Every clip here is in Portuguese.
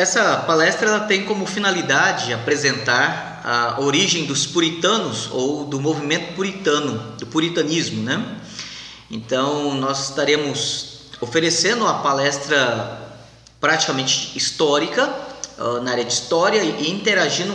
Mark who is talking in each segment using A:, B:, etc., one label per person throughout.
A: Essa palestra ela tem como finalidade apresentar a origem dos puritanos ou do movimento puritano, do puritanismo, né? Então, nós estaremos oferecendo uma palestra praticamente histórica, uh, na área de história e interagindo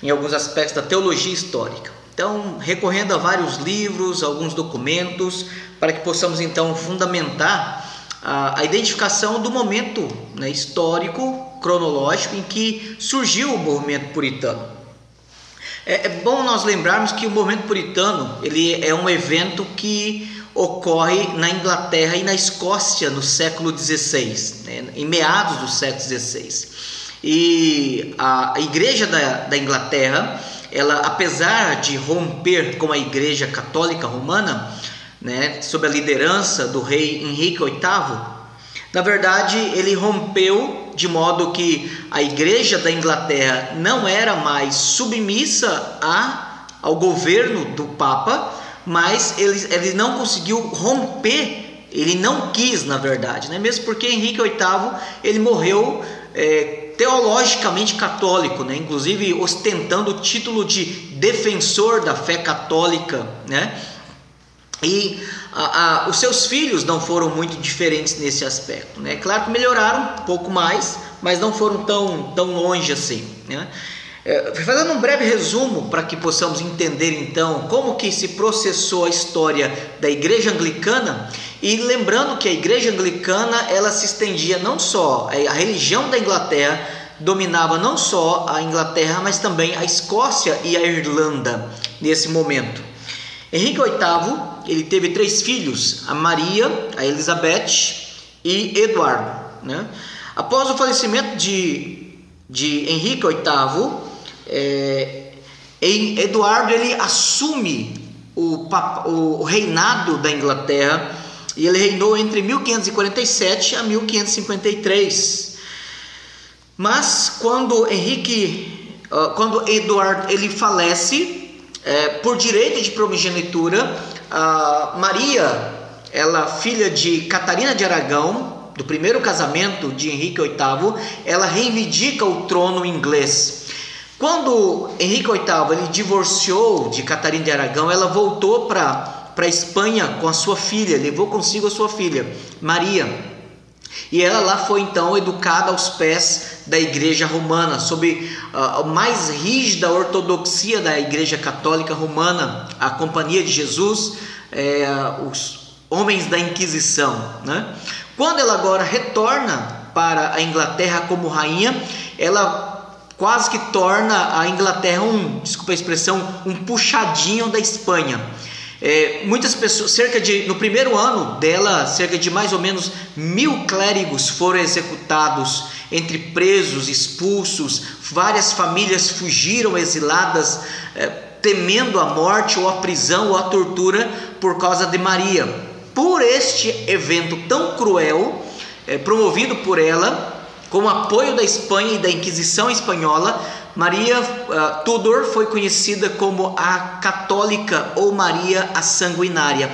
A: em alguns aspectos da teologia histórica. Então, recorrendo a vários livros, alguns documentos, para que possamos então fundamentar a, identificação do momento né, histórico, cronológico em que surgiu o movimento puritano. É, é bom nós lembrarmos que o movimento puritano ele é um evento que ocorre na Inglaterra e na Escócia no século XVI, né, em meados do século XVI. E a, a Igreja da, da Inglaterra, ela, apesar de romper com a Igreja Católica Romana, né, sob a liderança do rei Henrique VIII, na verdade ele rompeu de modo que a Igreja da Inglaterra não era mais submissa a, ao governo do Papa, mas ele, ele não conseguiu romper, ele não quis, na verdade, né? mesmo porque Henrique VIII ele morreu é, teologicamente católico, né? inclusive ostentando o título de defensor da fé católica, né? E a, a, os seus filhos não foram muito diferentes nesse aspecto. Né? Claro que melhoraram um pouco mais, mas não foram tão, tão longe assim. Né? É, fazendo um breve resumo para que possamos entender então como que se processou a história da igreja anglicana e lembrando que a igreja anglicana ela se estendia não só a religião da Inglaterra dominava não só a Inglaterra mas também a Escócia e a Irlanda nesse momento Henrique VIII ele teve três filhos a Maria a Elizabeth e Eduardo né? após o falecimento de, de Henrique VIII é, Eduardo ele assume o, o reinado da Inglaterra e ele reinou entre 1547 a 1553. Mas quando Henrique, quando Eduardo ele falece é, por direito de primogenitura, Maria, ela filha de Catarina de Aragão, do primeiro casamento de Henrique VIII, ela reivindica o trono inglês. Quando Henrique VIII ele divorciou de Catarina de Aragão, ela voltou para a Espanha com a sua filha, levou consigo a sua filha, Maria. E ela lá foi então educada aos pés da Igreja Romana, sob a mais rígida ortodoxia da Igreja Católica Romana, a Companhia de Jesus, é, os homens da Inquisição. Né? Quando ela agora retorna para a Inglaterra como rainha, ela quase que torna a Inglaterra um, desculpa a expressão, um puxadinho da Espanha. É, muitas pessoas, cerca de, no primeiro ano dela, cerca de mais ou menos mil clérigos foram executados, entre presos, expulsos, várias famílias fugiram exiladas, é, temendo a morte ou a prisão ou a tortura por causa de Maria. Por este evento tão cruel, é, promovido por ela, com o apoio da Espanha e da Inquisição espanhola, Maria uh, Tudor foi conhecida como a Católica ou Maria a Sanguinária.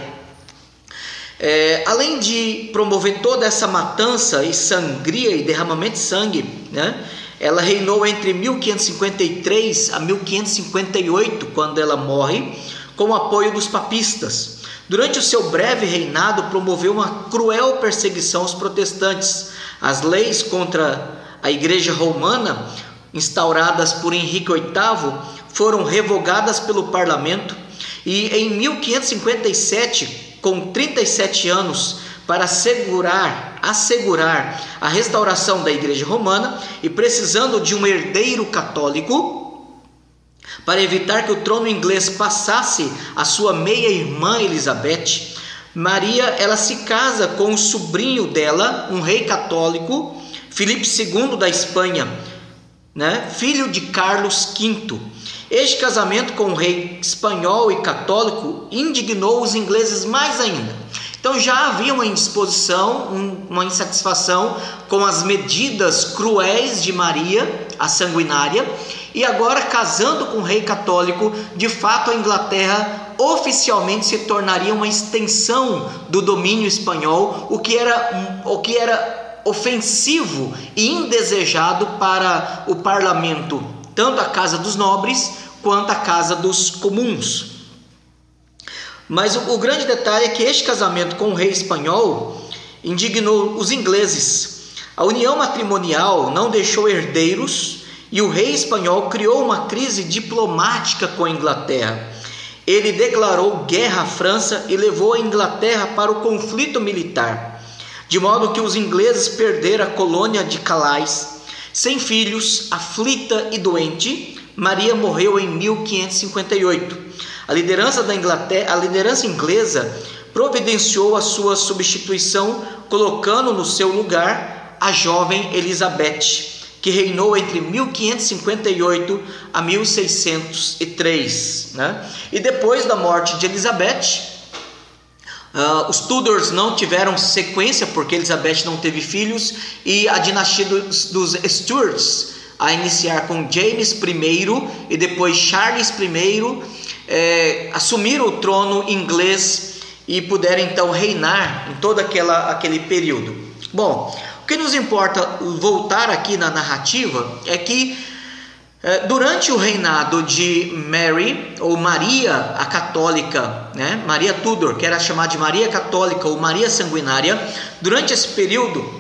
A: É, além de promover toda essa matança e sangria e derramamento de sangue, né, ela reinou entre 1553 a 1558, quando ela morre, com o apoio dos papistas. Durante o seu breve reinado, promoveu uma cruel perseguição aos protestantes as leis contra a Igreja Romana, instauradas por Henrique VIII, foram revogadas pelo parlamento e em 1557, com 37 anos, para assegurar, assegurar a restauração da Igreja Romana e precisando de um herdeiro católico, para evitar que o trono inglês passasse à sua meia-irmã Elizabeth, Maria ela se casa com o sobrinho dela, um rei católico, Filipe II da Espanha, né? filho de Carlos V. Este casamento com o rei espanhol e católico indignou os ingleses mais ainda. Então já havia uma indisposição, uma insatisfação com as medidas cruéis de Maria, a sanguinária, e agora casando com o rei católico, de fato a Inglaterra oficialmente se tornaria uma extensão do domínio espanhol, o que era, o que era ofensivo e indesejado para o parlamento, tanto a casa dos nobres quanto a casa dos comuns. Mas o, o grande detalhe é que este casamento com o rei espanhol indignou os ingleses. A união matrimonial não deixou herdeiros e o rei espanhol criou uma crise diplomática com a Inglaterra. Ele declarou guerra à França e levou a Inglaterra para o conflito militar, de modo que os ingleses perderam a colônia de Calais. Sem filhos, aflita e doente, Maria morreu em 1558. A liderança da Inglaterra, a liderança inglesa providenciou a sua substituição, colocando no seu lugar a jovem Elizabeth, que reinou entre 1558 a 1603. Né? E depois da morte de Elizabeth, Uh, os Tudors não tiveram sequência porque Elizabeth não teve filhos e a dinastia dos, dos Stuarts a iniciar com James I e depois Charles I é, assumiram o trono inglês e puderam então reinar em todo aquela, aquele período. Bom, o que nos importa voltar aqui na narrativa é que durante o reinado de Mary, ou Maria a Católica, né? Maria Tudor, que era chamada de Maria Católica ou Maria Sanguinária, durante esse período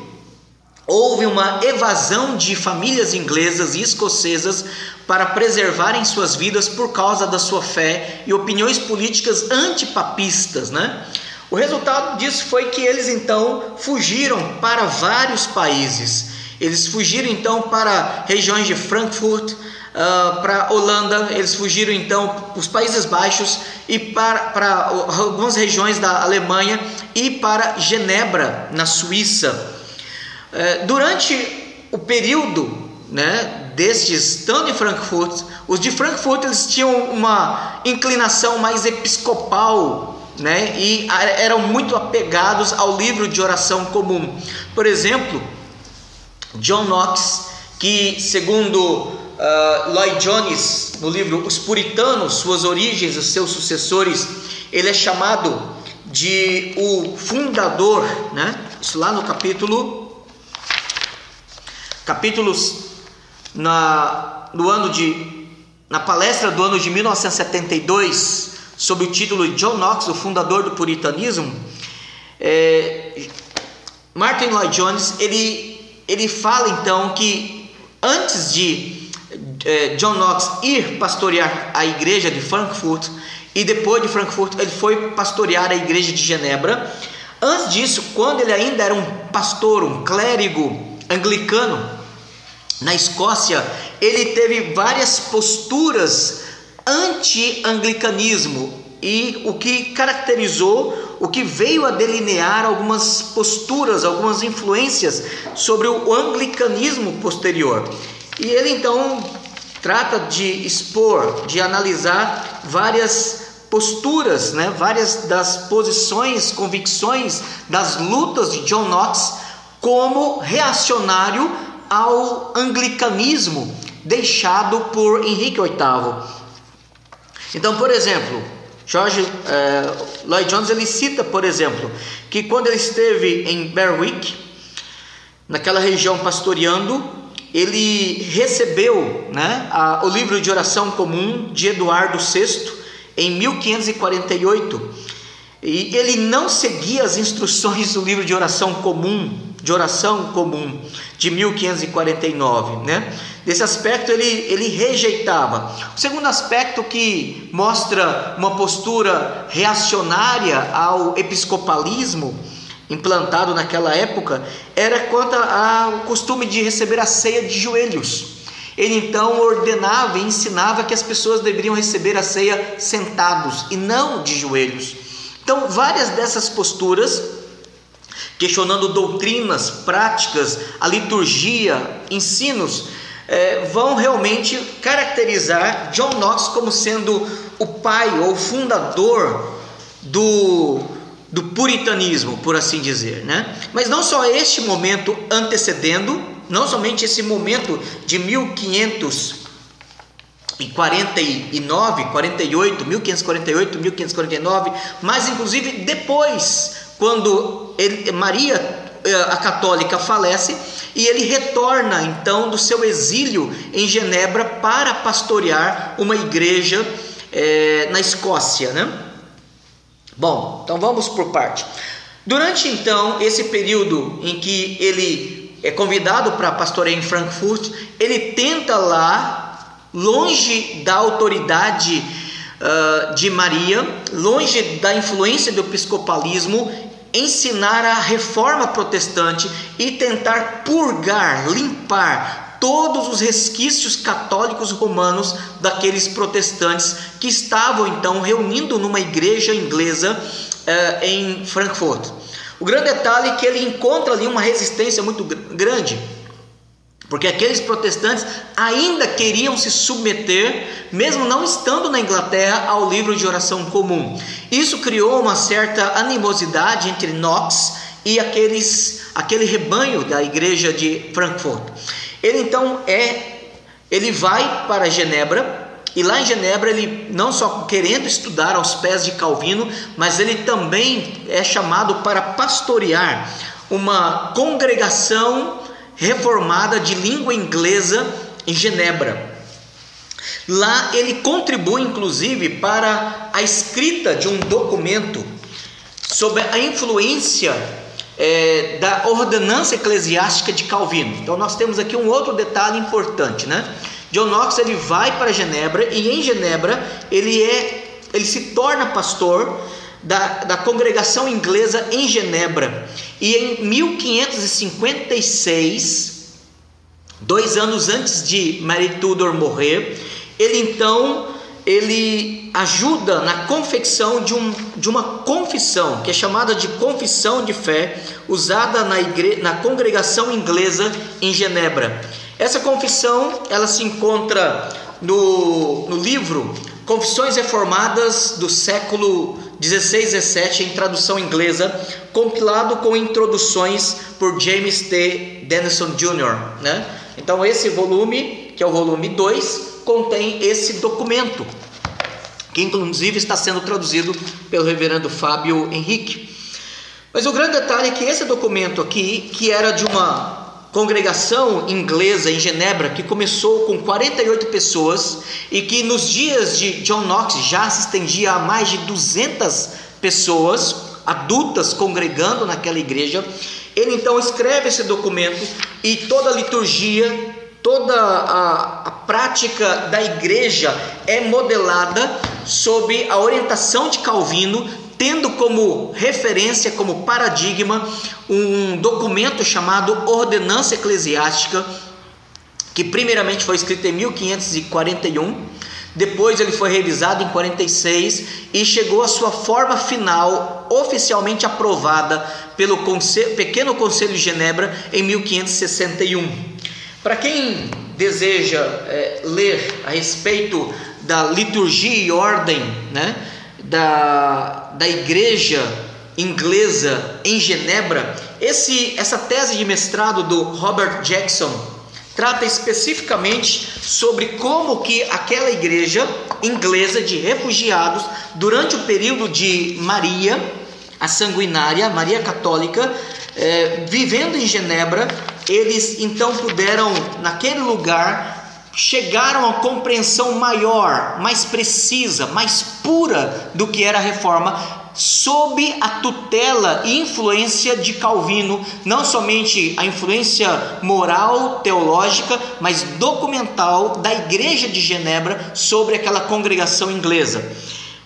A: houve uma evasão de famílias inglesas e escocesas para preservarem suas vidas por causa da sua fé e opiniões políticas antipapistas, né? O resultado disso foi que eles então fugiram para vários países. Eles fugiram então para regiões de Frankfurt, uh, para Holanda, eles fugiram então para os Países Baixos e para, algumas regiões da Alemanha e para Genebra, na Suíça. É, durante o período né, destes, tanto em Frankfurt, os de Frankfurt eles tinham uma inclinação mais episcopal né, e eram muito apegados ao livro de oração comum. Por exemplo, John Knox, que segundo uh, Lloyd Jones, no livro Os Puritanos, Suas Origens e Seus Sucessores, ele é chamado de o fundador, né? Isso lá no capítulo capítulos na, no ano de, na palestra do ano de 1972, sob o título John Knox, o fundador do puritanismo, é, Martin Lloyd Jones ele, ele fala então que antes de é, John Knox ir pastorear a igreja de Frankfurt e depois de Frankfurt ele foi pastorear a igreja de Genebra. Antes disso, quando ele ainda era um pastor, um clérigo anglicano, na Escócia, ele teve várias posturas anti-anglicanismo e o que caracterizou, o que veio a delinear algumas posturas, algumas influências sobre o anglicanismo posterior. E ele então trata de expor, de analisar várias posturas, né, várias das posições, convicções, das lutas de John Knox como reacionário ao anglicanismo deixado por Henrique VIII. Então, por exemplo, George eh, Lloyd Jones ele cita, por exemplo, que quando ele esteve em Berwick, naquela região pastoreando, ele recebeu né, a, o livro de oração comum de Eduardo VI em 1548 e ele não seguia as instruções do livro de oração comum de oração comum de 1549, né? Desse aspecto ele, ele rejeitava. O segundo aspecto que mostra uma postura reacionária ao episcopalismo implantado naquela época era quanto ao costume de receber a ceia de joelhos. Ele então ordenava e ensinava que as pessoas deveriam receber a ceia sentados e não de joelhos. Então, várias dessas posturas questionando doutrinas, práticas, a liturgia, ensinos, é, vão realmente caracterizar John Knox como sendo o pai ou fundador do, do puritanismo, por assim dizer, né? Mas não só este momento antecedendo, não somente esse momento de 1549, 48, 1548, 1549, mas inclusive depois quando ele, Maria eh, a católica falece e ele retorna então do seu exílio em Genebra para pastorear uma igreja é, na Escócia, né? Bom, então vamos por parte. Durante então esse período em que ele é convidado para pastorear em Frankfurt, ele tenta lá, longe da autoridade uh, de Maria, longe da influência do episcopalismo, ensinar a reforma protestante e tentar purgar, limpar todos os resquícios católicos romanos daqueles protestantes que estavam então reunindo numa igreja inglesa uh, em Frankfurt. O grande detalhe é que ele encontra ali uma resistência muito grande porque aqueles protestantes ainda queriam se submeter, mesmo não estando na Inglaterra, ao livro de oração comum. Isso criou uma certa animosidade entre Knox e aqueles, aquele rebanho da igreja de Frankfurt. Ele então é, ele vai para Genebra e lá em Genebra ele não só querendo estudar aos pés de Calvino, mas ele também é chamado para pastorear uma congregação reformada de língua inglesa em Genebra. Lá ele contribui inclusive para a escrita de um documento sobre a influência é, da ordenança eclesiástica de Calvino. Então nós temos aqui um outro detalhe importante, né? John Knox ele vai para Genebra e em Genebra ele é ele se torna pastor da, da congregação inglesa em Genebra. E em 1556, dois anos antes de Mary Tudor morrer, ele então ele ajuda na confecção de, um, de uma confissão, que é chamada de confissão de fé, usada na, igre, na congregação inglesa em Genebra. Essa confissão ela se encontra no, no livro Confissões Reformadas do século 16 17 em tradução inglesa, compilado com introduções por James T. Denison Jr. Né? Então, esse volume, que é o volume 2, contém esse documento, que inclusive está sendo traduzido pelo reverendo Fábio Henrique. Mas o grande detalhe é que esse documento aqui, que era de uma congregação inglesa em Genebra que começou com 48 pessoas e que nos dias de John Knox já se estendia a mais de 200 pessoas adultas congregando naquela igreja. Ele então escreve esse documento e toda a liturgia, toda a, a prática da igreja é modelada sob a orientação de Calvino, tendo como referência, como paradigma, um documento chamado Ordenança Eclesiástica, que primeiramente foi escrito em 1541, depois ele foi revisado em 46 e chegou à sua forma final, oficialmente aprovada pelo Conselho, Pequeno Conselho de Genebra em 1561. Para quem deseja é, ler a respeito da liturgia e ordem, né? da, da igreja inglesa em Genebra, esse, essa tese de mestrado do Robert Jackson trata especificamente sobre como que aquela igreja inglesa de refugiados durante o período de Maria, a sanguinária, Maria Católica, é, vivendo em Genebra, eles então puderam naquele lugar chegaram a compreensão maior, mais precisa, mais pura do que era a reforma, sob a tutela e influência de Calvino, não somente a influência moral, teológica, mas documental da Igreja de Genebra sobre aquela congregação inglesa.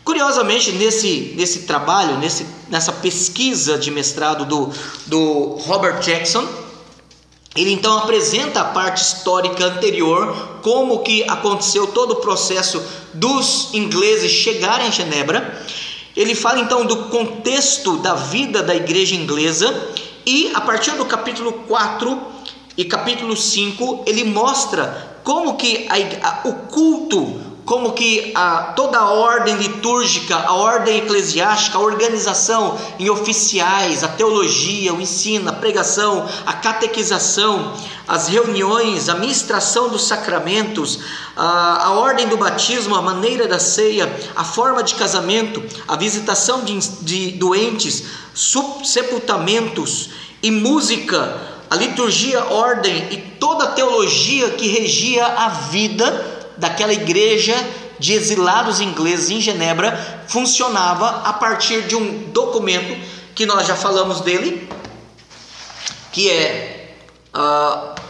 A: Curiosamente, nesse, nesse trabalho, nesse, nessa pesquisa de mestrado do, do Robert Jackson, ele então apresenta a parte histórica anterior, como que aconteceu todo o processo dos ingleses chegarem a Genebra. Ele fala então do contexto da vida da igreja inglesa e a partir do capítulo 4 e capítulo 5, ele mostra como que a, a, o culto como que a, toda a ordem litúrgica, a ordem eclesiástica, a organização em oficiais, a teologia, o ensino, a pregação, a catequização, as reuniões, a ministração dos sacramentos, a, a ordem do batismo, a maneira da ceia, a forma de casamento, a visitação de, de doentes, sepultamentos e música, a liturgia, ordem e toda a teologia que regia a vida daquela igreja de exilados ingleses em Genebra funcionava a partir de um documento que nós já falamos dele, que é uh,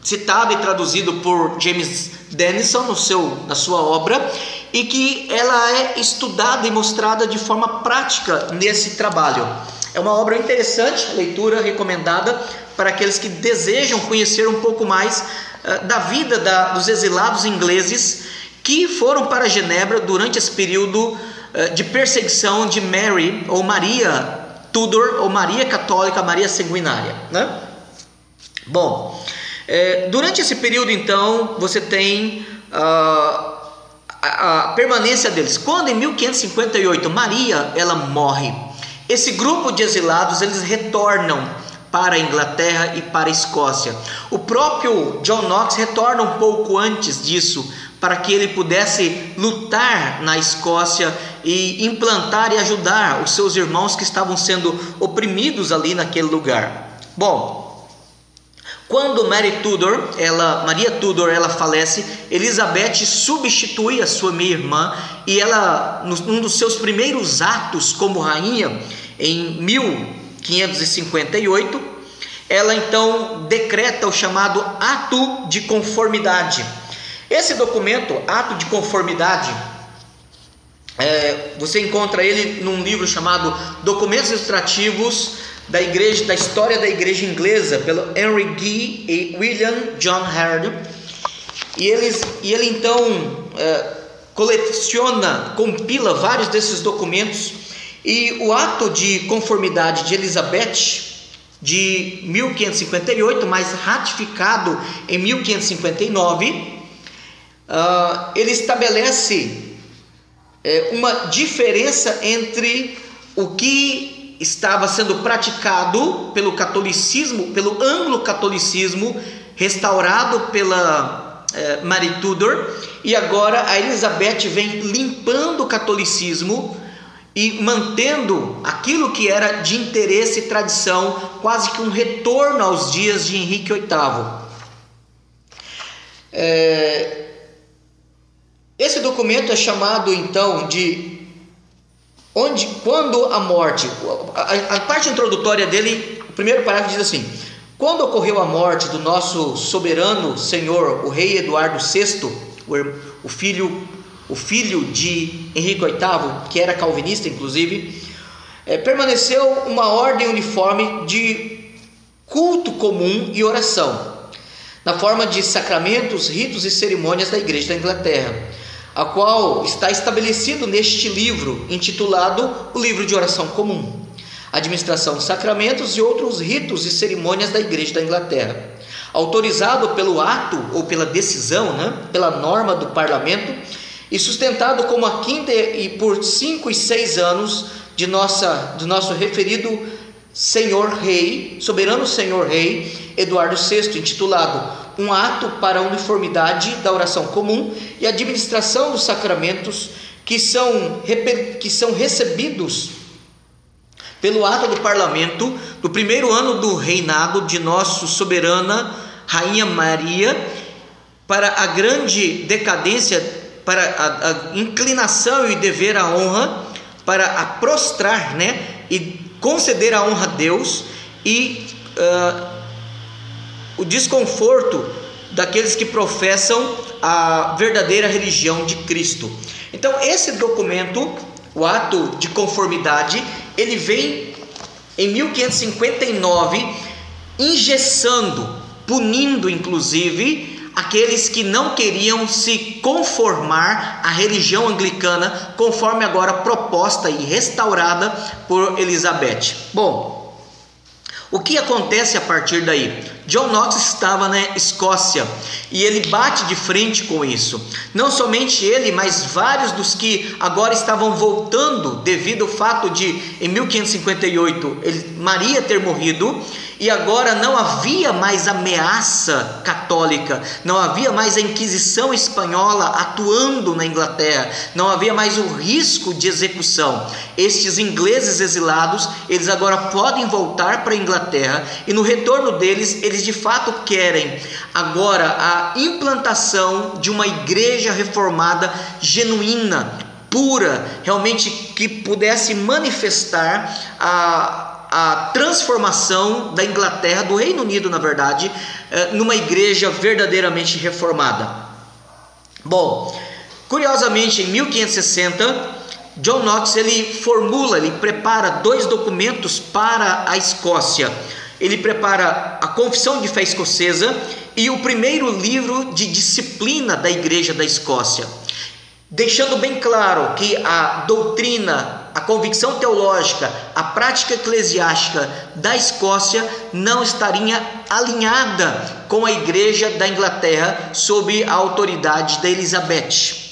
A: citado e traduzido por James Denison no seu, na sua obra e que ela é estudada e mostrada de forma prática nesse trabalho. É uma obra interessante, leitura recomendada para aqueles que desejam conhecer um pouco mais da vida da, dos exilados ingleses que foram para Genebra durante esse período uh, de perseguição de Mary ou Maria Tudor ou Maria Católica, Maria Sanguinária. Né? Bom, é, durante esse período então você tem uh, a, a permanência deles. Quando em 1558 Maria ela morre esse grupo de exilados eles retornam para a Inglaterra e para a Escócia. O próprio John Knox retorna um pouco antes disso para que ele pudesse lutar na Escócia e implantar e ajudar os seus irmãos que estavam sendo oprimidos ali naquele lugar. Bom, quando Mary Tudor, ela, Maria Tudor, ela falece, Elizabeth substitui a sua meia irmã e ela, num dos seus primeiros atos como rainha, em 1558, ela então decreta o chamado Ato de Conformidade. Esse documento, Ato de Conformidade, é, você encontra ele num livro chamado Documentos Extrativos da Igreja, da História da Igreja Inglesa, pelo Henry Gee e William John Hard. E, eles, e ele então é, coleciona, compila vários desses documentos e o ato de conformidade de Elizabeth, de 1558, mas ratificado em 1559, uh, ah, ele estabelece é, uma diferença entre o que estava sendo praticado pelo catolicismo, pelo anglo-catolicismo, restaurado pela é, Marie Tudor, e agora a Elizabeth vem limpando o catolicismo e mantendo aquilo que era de interesse e tradição, quase que um retorno aos dias de Henrique VIII. É, esse documento é chamado então de onde, quando a morte, a, a parte introdutória dele, o primeiro parágrafo diz assim: quando ocorreu a morte do nosso soberano senhor, o rei Eduardo VI, o, o filho o filho de Henrique VIII, que era calvinista inclusive, é, permaneceu uma ordem uniforme de culto comum e oração, na forma de sacramentos, ritos e cerimônias da Igreja da Inglaterra, a qual está estabelecido neste livro, intitulado O Livro de Oração Comum, Administração de Sacramentos e outros ritos e cerimônias da Igreja da Inglaterra, autorizado pelo ato ou pela decisão, né, pela norma do parlamento e sustentado como a quinta e por cinco e seis anos de nossa, do nosso referido Senhor Rei, soberano Senhor Rei Eduardo VI, intitulado Um ato para a uniformidade da oração comum e administração dos sacramentos que são, que são recebidos pelo ato do parlamento do primeiro ano do reinado de nosso soberana Rainha Maria para a grande decadência para a, a inclinação e dever à honra, para a prostrar, né, e conceder a honra a Deus e uh, o desconforto daqueles que professam a verdadeira religião de Cristo. Então, esse documento, o ato de conformidade, ele vem em 1559 engessando, punindo inclusive aqueles que não queriam se conformar à religião anglicana, conforme agora proposta e restaurada por Elizabeth. Bom, o que acontece a partir daí? John Knox estava na Escócia e ele bate de frente com isso. Não somente ele, mas vários dos que agora estavam voltando devido ao fato de, em 1558, ele, Maria ter morrido E agora não havia mais ameaça católica, não havia mais a Inquisição espanhola atuando na Inglaterra, não havia mais o risco de execução. Estes ingleses exilados, eles agora podem voltar para a Inglaterra e no retorno deles, eles de fato querem agora a implantação de uma igreja reformada genuína, pura, realmente que pudesse manifestar a a transformação da Inglaterra, do Reino Unido, na verdade, eh, numa igreja verdadeiramente reformada. Bom, curiosamente, em 1560, John Knox ele formula, ele prepara dois documentos para a Escócia. Ele prepara a Confissão de Fé Escocesa e o primeiro livro de disciplina da Igreja da Escócia, deixando bem claro que a doutrina a convicção teológica, a prática eclesiástica da Escócia não estaria alinhada com a igreja da Inglaterra sob a autoridade da Elizabeth.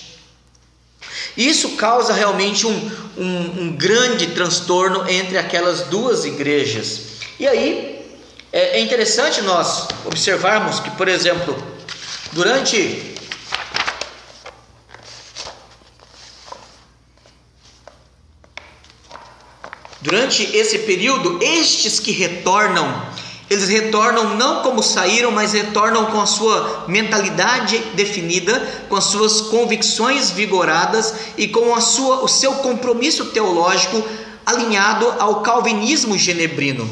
A: Isso causa realmente um, um, um grande transtorno entre aquelas duas igrejas. E aí é, é interessante nós observarmos que, por exemplo, durante Durante esse período, estes que retornam, eles retornam não como saíram, mas retornam com a sua mentalidade definida, com as suas convicções vigoradas e com a sua, o seu compromisso teológico alinhado ao calvinismo genebrino.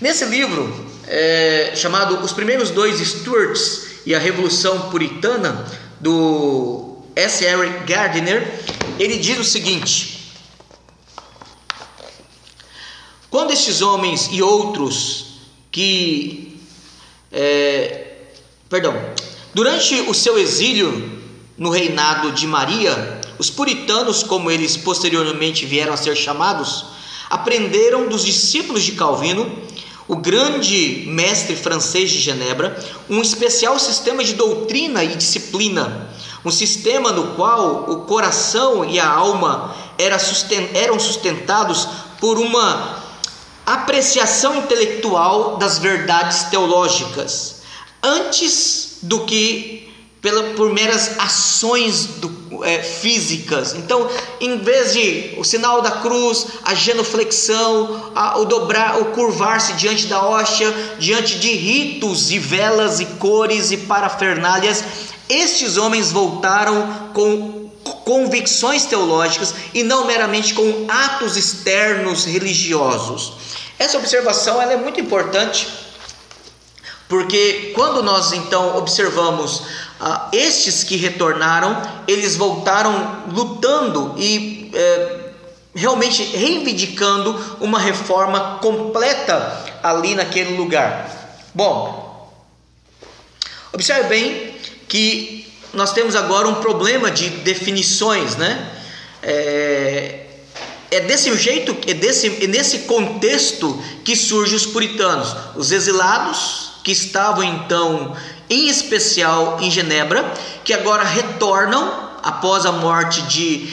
A: Nesse livro, é, chamado Os Primeiros Dois Stuarts e a Revolução Puritana, do S. R. Gardiner, ele diz o seguinte. Quando estes homens e outros que. É, perdão. Durante o seu exílio no reinado de Maria, os puritanos, como eles posteriormente vieram a ser chamados, aprenderam dos discípulos de Calvino, o grande mestre francês de Genebra, um especial sistema de doutrina e disciplina, um sistema no qual o coração e a alma eram sustentados por uma apreciação intelectual das verdades teológicas, antes do que pela, por meras ações do, é, físicas. Então, em vez de o sinal da cruz, a genuflexão, a, o dobrar, o curvar-se diante da hóstia, diante de ritos e velas e cores e parafernálias, estes homens voltaram com convicções teológicas e não meramente com atos externos religiosos. Essa observação ela é muito importante, porque quando nós então observamos ah, estes que retornaram, eles voltaram lutando e eh, realmente reivindicando uma reforma completa ali naquele lugar. Bom, observe bem que nós temos agora um problema de definições, né? É, é desse jeito, é, desse, é nesse contexto que surgem os puritanos, os exilados que estavam então, em especial em Genebra, que agora retornam após a morte de,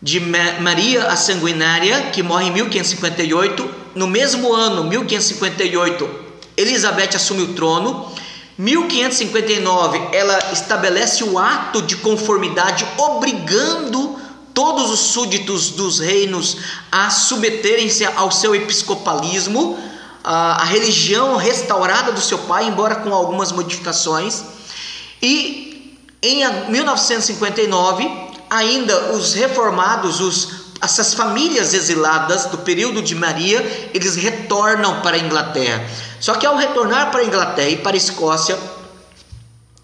A: de Maria a Sanguinária, que morre em 1558. No mesmo ano, 1558, Elizabeth assume o trono. 1559, ela estabelece o ato de conformidade, obrigando todos os súditos dos reinos a submeterem-se ao seu episcopalismo, a, religião restaurada do seu pai, embora com algumas modificações. E em 1959, ainda os reformados, os essas famílias exiladas do período de Maria, eles retornam para a Inglaterra. Só que ao retornar para a Inglaterra e para a Escócia,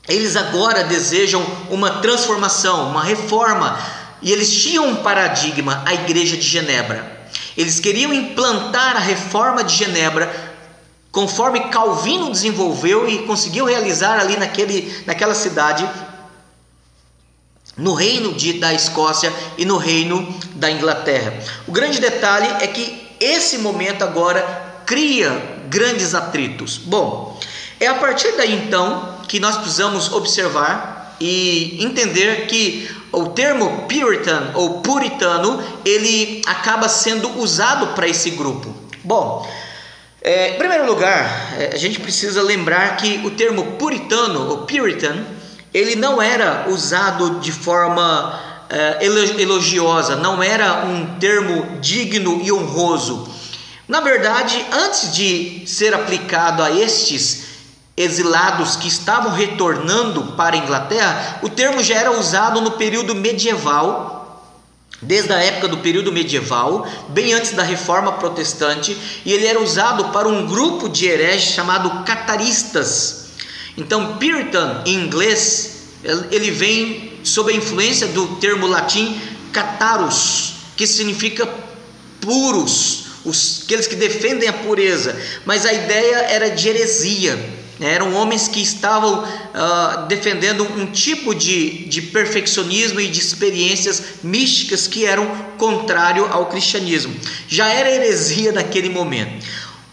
A: eles agora desejam uma transformação, uma reforma e eles tinham um paradigma, a igreja de Genebra. Eles queriam implantar a reforma de Genebra conforme Calvino desenvolveu e conseguiu realizar ali naquele, naquela cidade, no reino de, da Escócia e no reino da Inglaterra. O grande detalhe é que esse momento agora cria grandes atritos. Bom, é a partir daí então que nós precisamos observar e entender que o termo Puritan ou puritano, ele acaba sendo usado para esse grupo. Bom, É, em primeiro lugar, é, a gente precisa lembrar que o termo puritano, ou Puritan, ele não era usado de forma é, elogiosa, não era um termo digno e honroso. Na verdade, antes de ser aplicado a estes exilados que estavam retornando para a Inglaterra, o termo já era usado no período medieval, desde a época do período medieval, bem antes da reforma protestante, e ele era usado para um grupo de hereges chamado cataristas. Então, Puritan em inglês, ele vem sob a influência do termo latim catarus, que significa puros, os, aqueles que defendem a pureza, mas a ideia era de heresia. Eram homens que estavam uh, defendendo um tipo de, de perfeccionismo e de experiências místicas que eram contrário ao cristianismo. Já era heresia naquele momento.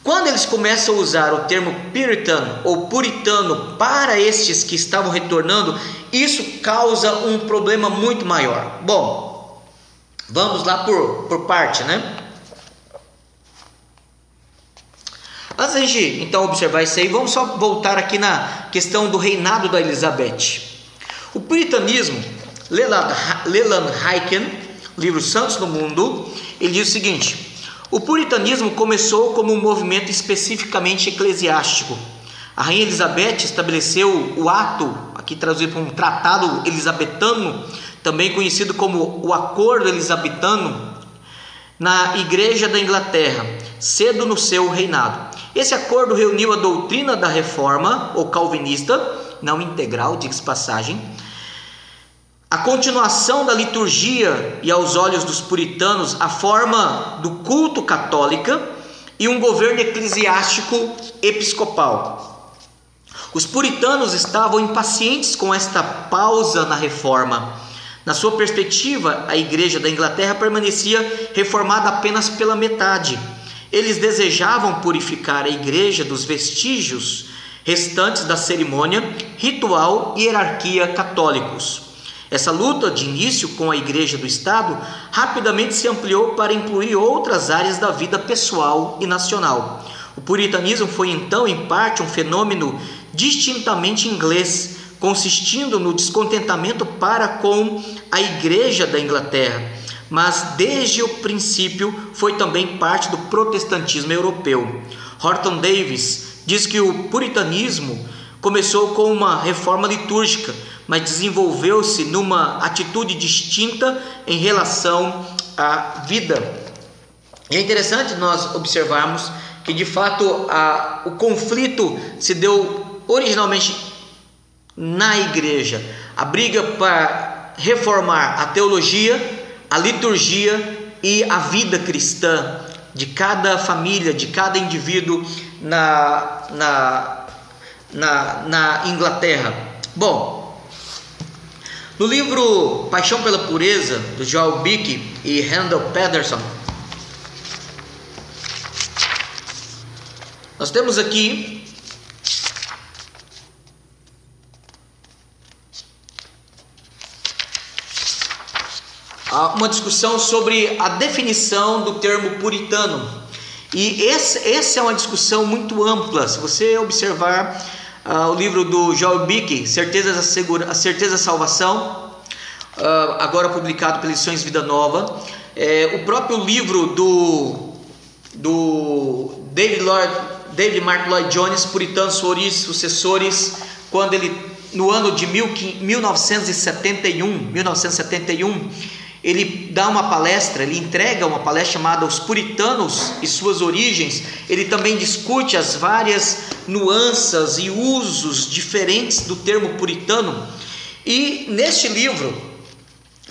A: Quando eles começam a usar o termo puritano ou puritano para estes que estavam retornando, isso causa um problema muito maior. Bom, vamos lá por, por parte, né? Antes da gente então observar isso aí, vamos só voltar aqui na questão do reinado da Elizabeth. O puritanismo, Leland Hyken, livro Santos no Mundo, ele diz o seguinte: o puritanismo começou como um movimento especificamente eclesiástico. A rainha Elizabeth estabeleceu o ato, aqui traduzido como um tratado elisabetano, também conhecido como o Acordo Elisabetano, na Igreja da Inglaterra, cedo no seu reinado. Esse acordo reuniu a doutrina da reforma, ou calvinista, não integral, diga-se passagem, a continuação da liturgia e, aos olhos dos puritanos, a forma do culto católica e um governo eclesiástico episcopal. Os puritanos estavam impacientes com esta pausa na reforma. Na sua perspectiva, a Igreja da Inglaterra permanecia reformada apenas pela metade eles desejavam purificar a igreja dos vestígios restantes da cerimônia, ritual e hierarquia católicos. Essa luta de início com a igreja do Estado rapidamente se ampliou para incluir outras áreas da vida pessoal e nacional. O puritanismo foi então, em parte, um fenômeno distintamente inglês, consistindo no descontentamento para com a igreja da Inglaterra mas desde o princípio foi também parte do protestantismo europeu. Horton Davis diz que o puritanismo começou com uma reforma litúrgica, mas desenvolveu-se numa atitude distinta em relação à vida. E é interessante nós observarmos que de fato a, o conflito se deu originalmente na igreja. A briga para reformar a teologia a liturgia e a vida cristã de cada família, de cada indivíduo na, na, na, na Inglaterra. Bom, no livro Paixão pela Pureza, do Joel Bick e Randall Pedersen, nós temos aqui uma discussão sobre a definição do termo puritano. E esse, essa é uma discussão muito ampla. Se você observar uh, o livro do Joel Bick, Certeza da, Segura, a Certeza da Salvação, uh, agora publicado pela Edições Vida Nova, é, o próprio livro do, do David, Lloyd, David Mark Lloyd Jones, Puritanos, Origens, Sucessores, quando ele no ano de mil, 1971, 1971 ele dá uma palestra, ele entrega uma palestra chamada Os Puritanos e Suas Origens. Ele também discute as várias nuances e usos diferentes do termo puritano. E neste livro,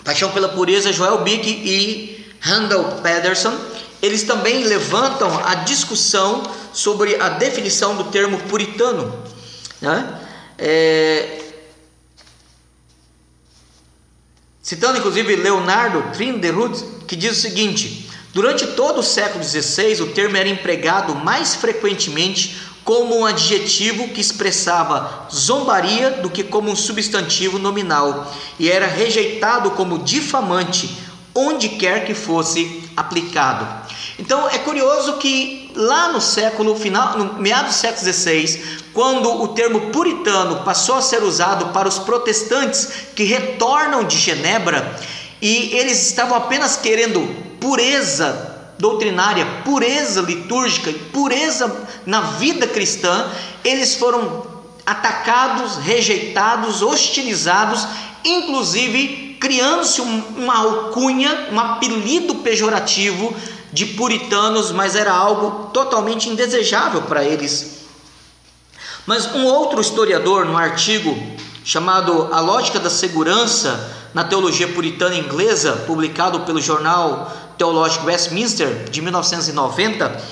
A: Paixão pela Pureza, Joel Bick e Randall Pedersen, eles também levantam a discussão sobre a definição do termo puritano. Né? É, Citando inclusive Leonardo Trinderud, que diz o seguinte: durante todo o século XVI, o termo era empregado mais frequentemente como um adjetivo que expressava zombaria do que como um substantivo nominal, e era rejeitado como difamante onde quer que fosse aplicado. Então é curioso que lá no século final, no meados do século XVI, quando o termo puritano passou a ser usado para os protestantes que retornam de Genebra e eles estavam apenas querendo pureza doutrinária, pureza litúrgica, pureza na vida cristã, eles foram atacados, rejeitados, hostilizados, inclusive criando-se uma alcunha, um apelido pejorativo de puritanos, mas era algo totalmente indesejável para eles. Mas um outro historiador, no artigo chamado A Lógica da Segurança na Teologia Puritana Inglesa, publicado pelo jornal teológico Westminster de 1990,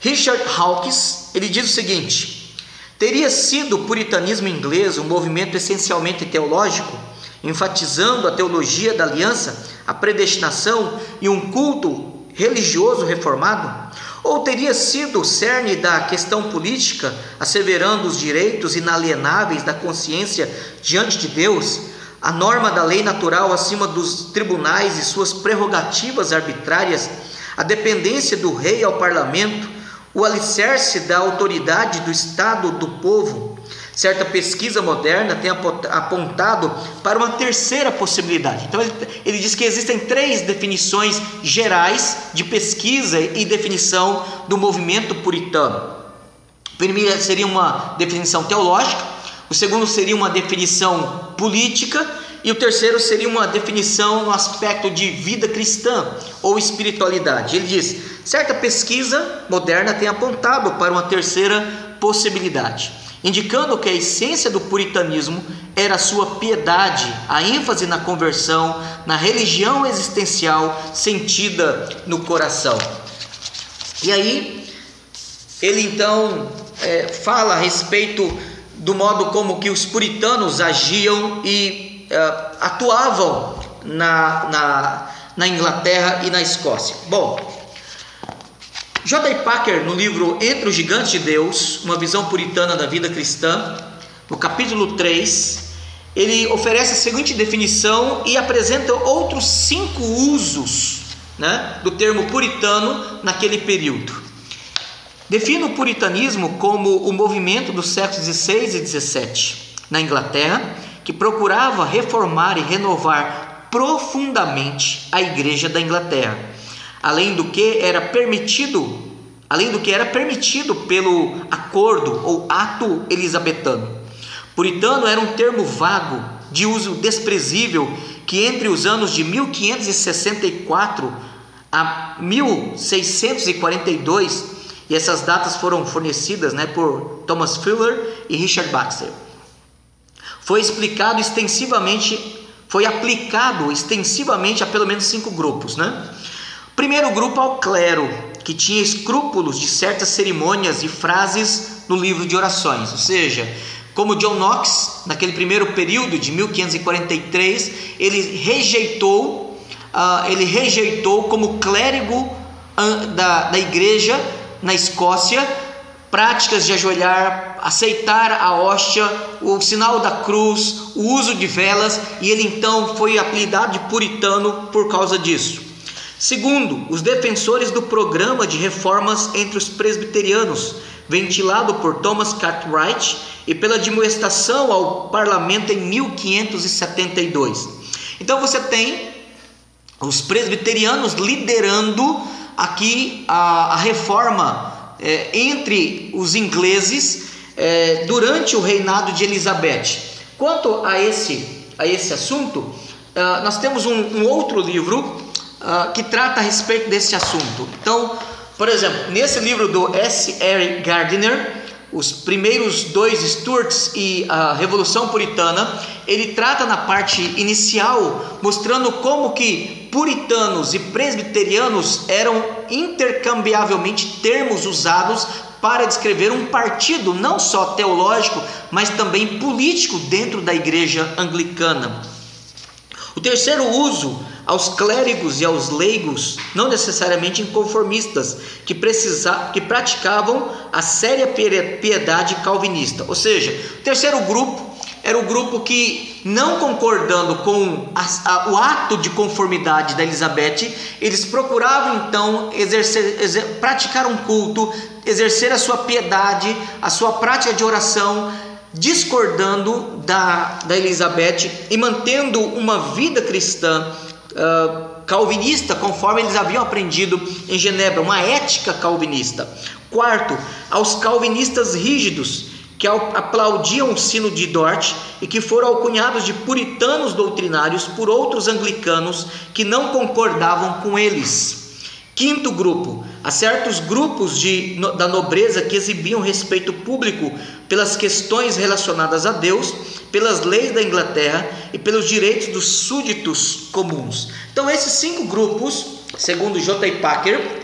A: Richard Hawkes, ele diz o seguinte: teria sido o puritanismo inglês um movimento essencialmente teológico, enfatizando a teologia da aliança, a predestinação e um culto religioso reformado? Ou teria sido o cerne da questão política, asseverando os direitos inalienáveis da consciência diante de Deus, a norma da lei natural acima dos tribunais e suas prerrogativas arbitrárias, a dependência do rei ao parlamento, o alicerce da autoridade do Estado do povo. Certa pesquisa moderna tem apontado para uma terceira possibilidade. Então, ele, diz que existem três definições gerais de pesquisa e definição do movimento puritano. A primeira seria uma definição teológica, o segundo seria uma definição política e o terceiro seria uma definição no aspecto de vida cristã ou espiritualidade. Ele diz: certa pesquisa moderna tem apontado para uma terceira possibilidade, indicando que a essência do puritanismo era sua piedade, a ênfase na conversão, na religião existencial sentida no coração. E aí, ele então é, fala a respeito do modo como que os puritanos agiam e uh, atuavam na, na, na Inglaterra e na Escócia. Bom, J. Packer, no livro Entre os Gigantes de Deus, uma visão puritana da vida cristã, no capítulo 3, ele oferece a seguinte definição e apresenta outros cinco usos né, do termo puritano naquele período. Define o puritanismo como o movimento dos séculos XVI e XVII na Inglaterra que procurava reformar e renovar profundamente a Igreja da Inglaterra, além do que era permitido, além do que era permitido pelo acordo ou ato elisabetano. Puritano era um termo vago, de uso desprezível, que entre os anos de 1564 a 1642 e essas datas foram fornecidas né, por Thomas Fuller e Richard Baxter. Foi explicado extensivamente, foi aplicado extensivamente a pelo menos cinco grupos. Né? Primeiro grupo ao clero, que tinha escrúpulos de certas cerimônias e frases no livro de orações, ou seja, como John Knox, naquele primeiro período de 1543, ele rejeitou, uh, ele rejeitou como clérigo uh, da, da igreja na Escócia, práticas de ajoelhar, aceitar a hóstia, o sinal da cruz, o uso de velas, e ele então foi apelidado de puritano por causa disso. Segundo, os defensores do programa de reformas entre os presbiterianos, ventilado por Thomas Cartwright e pela admoestação ao parlamento em 1572. Então você tem os presbiterianos liderando aqui a, a reforma é, entre os ingleses é, durante o reinado de Elizabeth. Quanto a esse, a esse assunto, uh, nós temos um, um outro livro uh, que trata a respeito desse assunto. Então, por exemplo, nesse livro do S. R. Gardiner, os primeiros dois Stuarts e a Revolução Puritana, ele trata na parte inicial mostrando como que puritanos e presbiterianos eram intercambiavelmente termos usados para descrever um partido não só teológico, mas também político dentro da igreja anglicana. O terceiro uso aos clérigos e aos leigos, não necessariamente inconformistas, que, precisa, que praticavam a séria piedade calvinista. Ou seja, o terceiro grupo era o grupo que, não concordando com a, a, o ato de conformidade da Elizabeth, eles procuravam então exercer, exer, praticar um culto, exercer a sua piedade, a sua prática de oração, discordando da, da Elizabeth e mantendo uma vida cristã. Calvinista, conforme eles haviam aprendido em Genebra, uma ética calvinista. Quarto, aos calvinistas rígidos, que aplaudiam o sino de Dort e que foram alcunhados de puritanos doutrinários por outros anglicanos que não concordavam com eles. Quinto grupo, há certos grupos de, da nobreza que exibiam respeito público pelas questões relacionadas a Deus, pelas leis da Inglaterra e pelos direitos dos súditos comuns. Então, esses cinco grupos, segundo J. Packer,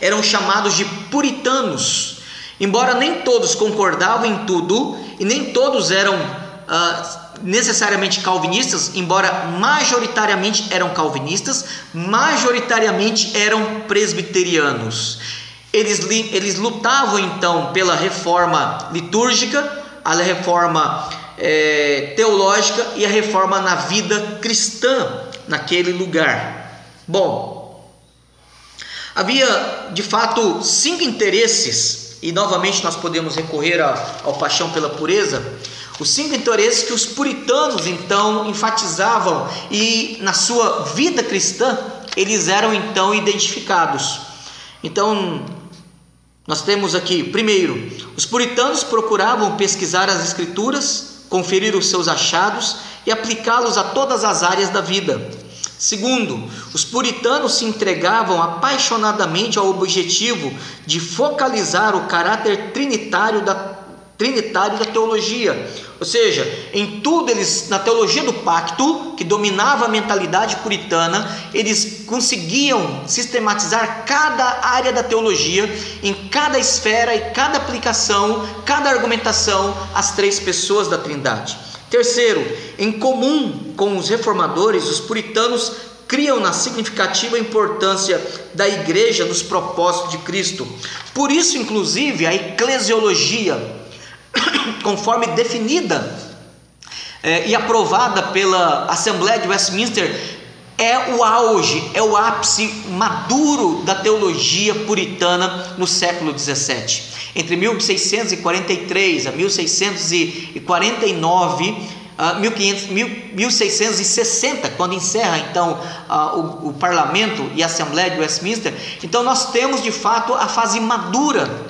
A: eram chamados de puritanos. Embora nem todos concordavam em tudo e nem todos eram uh, necessariamente calvinistas, embora majoritariamente eram calvinistas, majoritariamente eram presbiterianos. Eles, eles lutavam então pela reforma litúrgica, a reforma é, teológica e a reforma na vida cristã naquele lugar. Bom, havia de fato cinco interesses, e novamente nós podemos recorrer ao paixão pela pureza os cinco interesses que os puritanos então enfatizavam e na sua vida cristã eles eram então identificados. Então, nós temos aqui, primeiro, os puritanos procuravam pesquisar as escrituras, conferir os seus achados e aplicá-los a todas as áreas da vida. Segundo, os puritanos se entregavam apaixonadamente ao objetivo de focalizar o caráter trinitário da trinitário da teologia. Ou seja, em tudo eles, na teologia do pacto, que dominava a mentalidade puritana, eles conseguiam sistematizar cada área da teologia, em cada esfera e cada aplicação, cada argumentação, as três pessoas da Trindade. Terceiro, em comum com os reformadores, os puritanos criam na significativa importância da igreja nos propósitos de Cristo. Por isso, inclusive, a eclesiologia conforme definida é, e aprovada pela Assembleia de Westminster, é o auge, é o ápice maduro da teologia puritana no século 17. Entre 1643 a 1649, uh, 1660, quando encerra então uh, o, o parlamento e a Assembleia de Westminster, então nós temos de fato a fase madura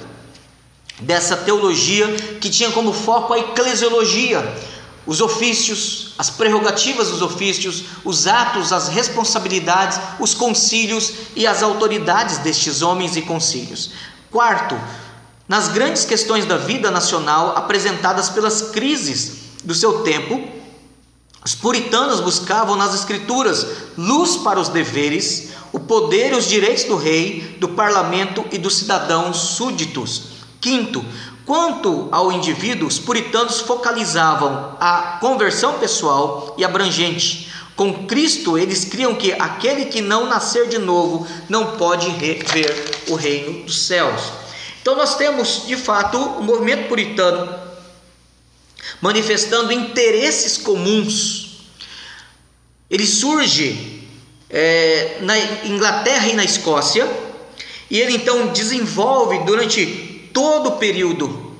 A: dessa teologia que tinha como foco a eclesiologia, os ofícios, as prerrogativas dos ofícios, os atos, as responsabilidades, os concílios e as autoridades destes homens e concílios. Quarto, nas grandes questões da vida nacional apresentadas pelas crises do seu tempo, os puritanos buscavam nas escrituras luz para os deveres, o poder e os direitos do rei, do parlamento e dos cidadãos súditos Quinto, quanto ao indivíduo, os puritanos focalizavam a conversão pessoal e abrangente. Com Cristo, eles criam que aquele que não nascer de novo não pode ver o reino dos céus. Então, nós temos de fato o movimento puritano manifestando interesses comuns. Ele surge é, na Inglaterra e na Escócia, e ele então desenvolve durante todo o período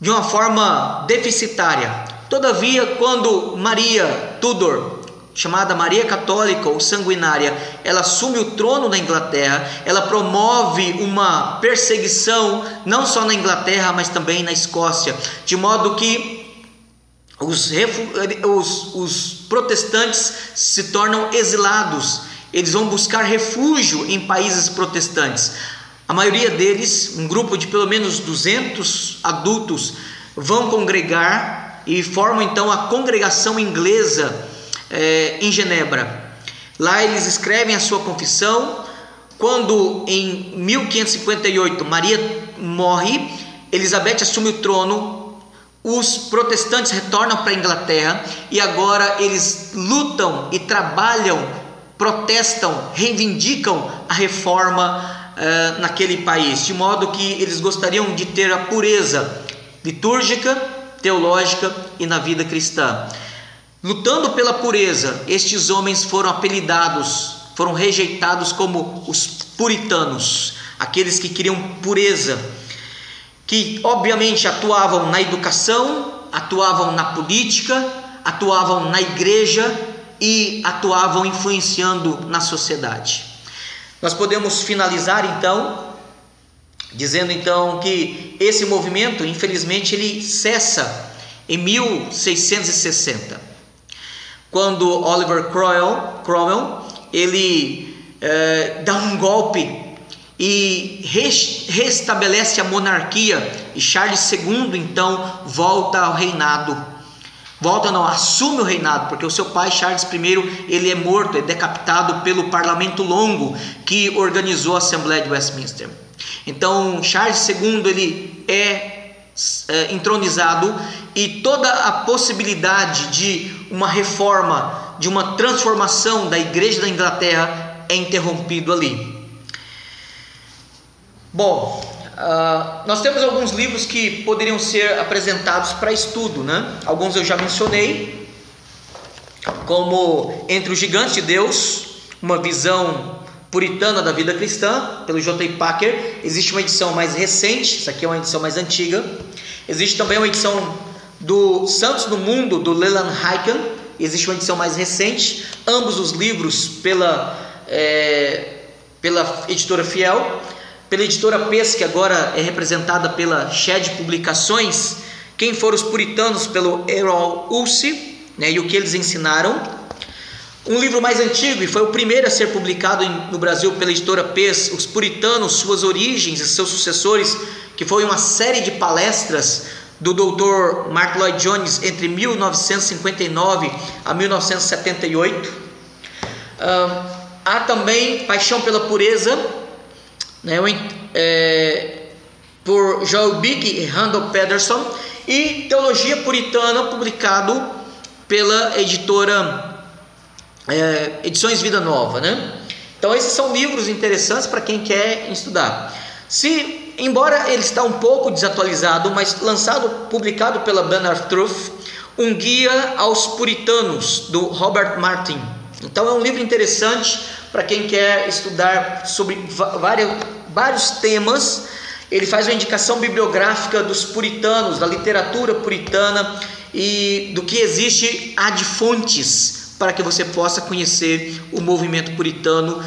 A: de uma forma deficitária. Todavia, quando Maria Tudor, chamada Maria Católica ou Sanguinária, ela assume o trono da Inglaterra, ela promove uma perseguição não só na Inglaterra, mas também na Escócia, de modo que os, os, os protestantes se tornam exilados, eles vão buscar refúgio em países protestantes. A maioria deles, um grupo de pelo menos 200 adultos, vão congregar e formam então a congregação inglesa é, em Genebra. Lá eles escrevem a sua confissão. Quando em 1558 Maria morre, Elizabeth assume o trono, os protestantes retornam para a Inglaterra e agora eles lutam e trabalham, protestam, reivindicam a reforma uh, naquele país, de modo que eles gostariam de ter a pureza litúrgica, teológica e na vida cristã. Lutando pela pureza, estes homens foram apelidados, foram rejeitados como os puritanos, aqueles que queriam pureza, que obviamente atuavam na educação, atuavam na política, atuavam na igreja e atuavam influenciando na sociedade. Nós podemos finalizar então dizendo então que esse movimento, infelizmente, ele cessa em 1660, quando Oliver Cromwell, Cromwell ele é, dá um golpe e restabelece a monarquia e Charles II então volta ao reinado. Volta não, assume o reinado, porque o seu pai Charles I, ele é morto, é decapitado pelo parlamento longo que organizou a Assembleia de Westminster. Então, Charles II ele é, é entronizado e toda a possibilidade de uma reforma, de uma transformação da Igreja da Inglaterra é interrompido ali. Bom, uh, nós temos alguns livros que poderiam ser apresentados para estudo, né? Alguns eu já mencionei, como Entre os Gigantes de Deus, uma visão puritana da vida cristã, pelo J. Packer. Existe uma edição mais recente, essa aqui é uma edição mais antiga. Existe também uma edição do Santos no Mundo, do Leland Heiken. Existe uma edição mais recente. Ambos os livros pela, é, pela editora Fiel. Pela editora Pes, que agora é representada pela Shed Publicações. Quem foram os puritanos pelo Errol Ulse né, e o que eles ensinaram. Um livro mais antigo e foi o primeiro a ser publicado no Brasil pela editora Pes, Os Puritanos, Suas Origens e Seus Sucessores, que foi uma série de palestras do Dr. Mark Lloyd Jones entre 1959 a 1978. há também Paixão pela Pureza, né, é, por Joel Bick e Randall Pederson, e Teologia Puritana, publicado pela editora é, Edições Vida Nova, né? Então esses são livros interessantes para quem quer estudar. Se, embora ele está um pouco desatualizado, mas lançado, publicado pela Bernard Truth, um guia aos puritanos do Robert Martin. Então é um livro interessante para quem quer estudar sobre vários, vários temas. Ele faz uma indicação bibliográfica dos puritanos, da literatura puritana e do que existe há de fontes para que você possa conhecer o movimento puritano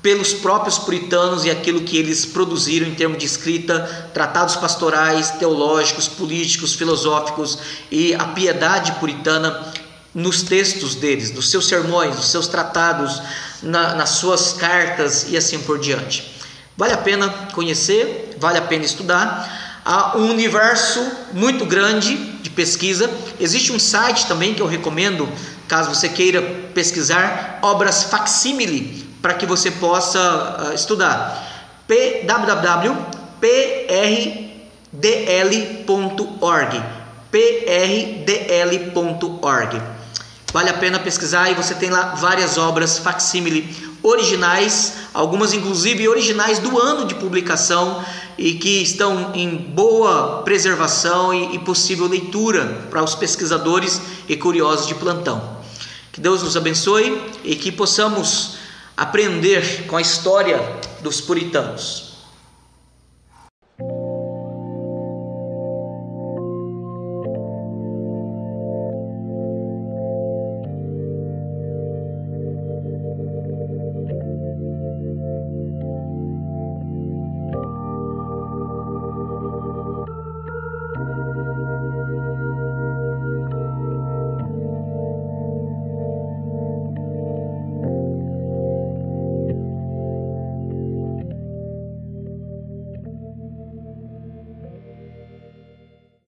A: pelos próprios puritanos e aquilo que eles produziram em termos de escrita, tratados pastorais, teológicos, políticos, filosóficos e a piedade puritana nos textos deles, nos seus sermões, nos seus tratados, na, nas suas cartas e assim por diante. Vale a pena conhecer, vale a pena estudar. Há um universo muito grande de pesquisa. Existe um site também que eu recomendo caso você queira pesquisar obras facsímile para que você possa uh, estudar. www.prdl.org prdl.org Vale a pena pesquisar e você tem lá várias obras facsímile originais, algumas inclusive originais do ano de publicação e que estão em boa preservação e, e possível leitura para os pesquisadores e curiosos de plantão. Que Deus nos abençoe e que possamos aprender com a história dos puritanos.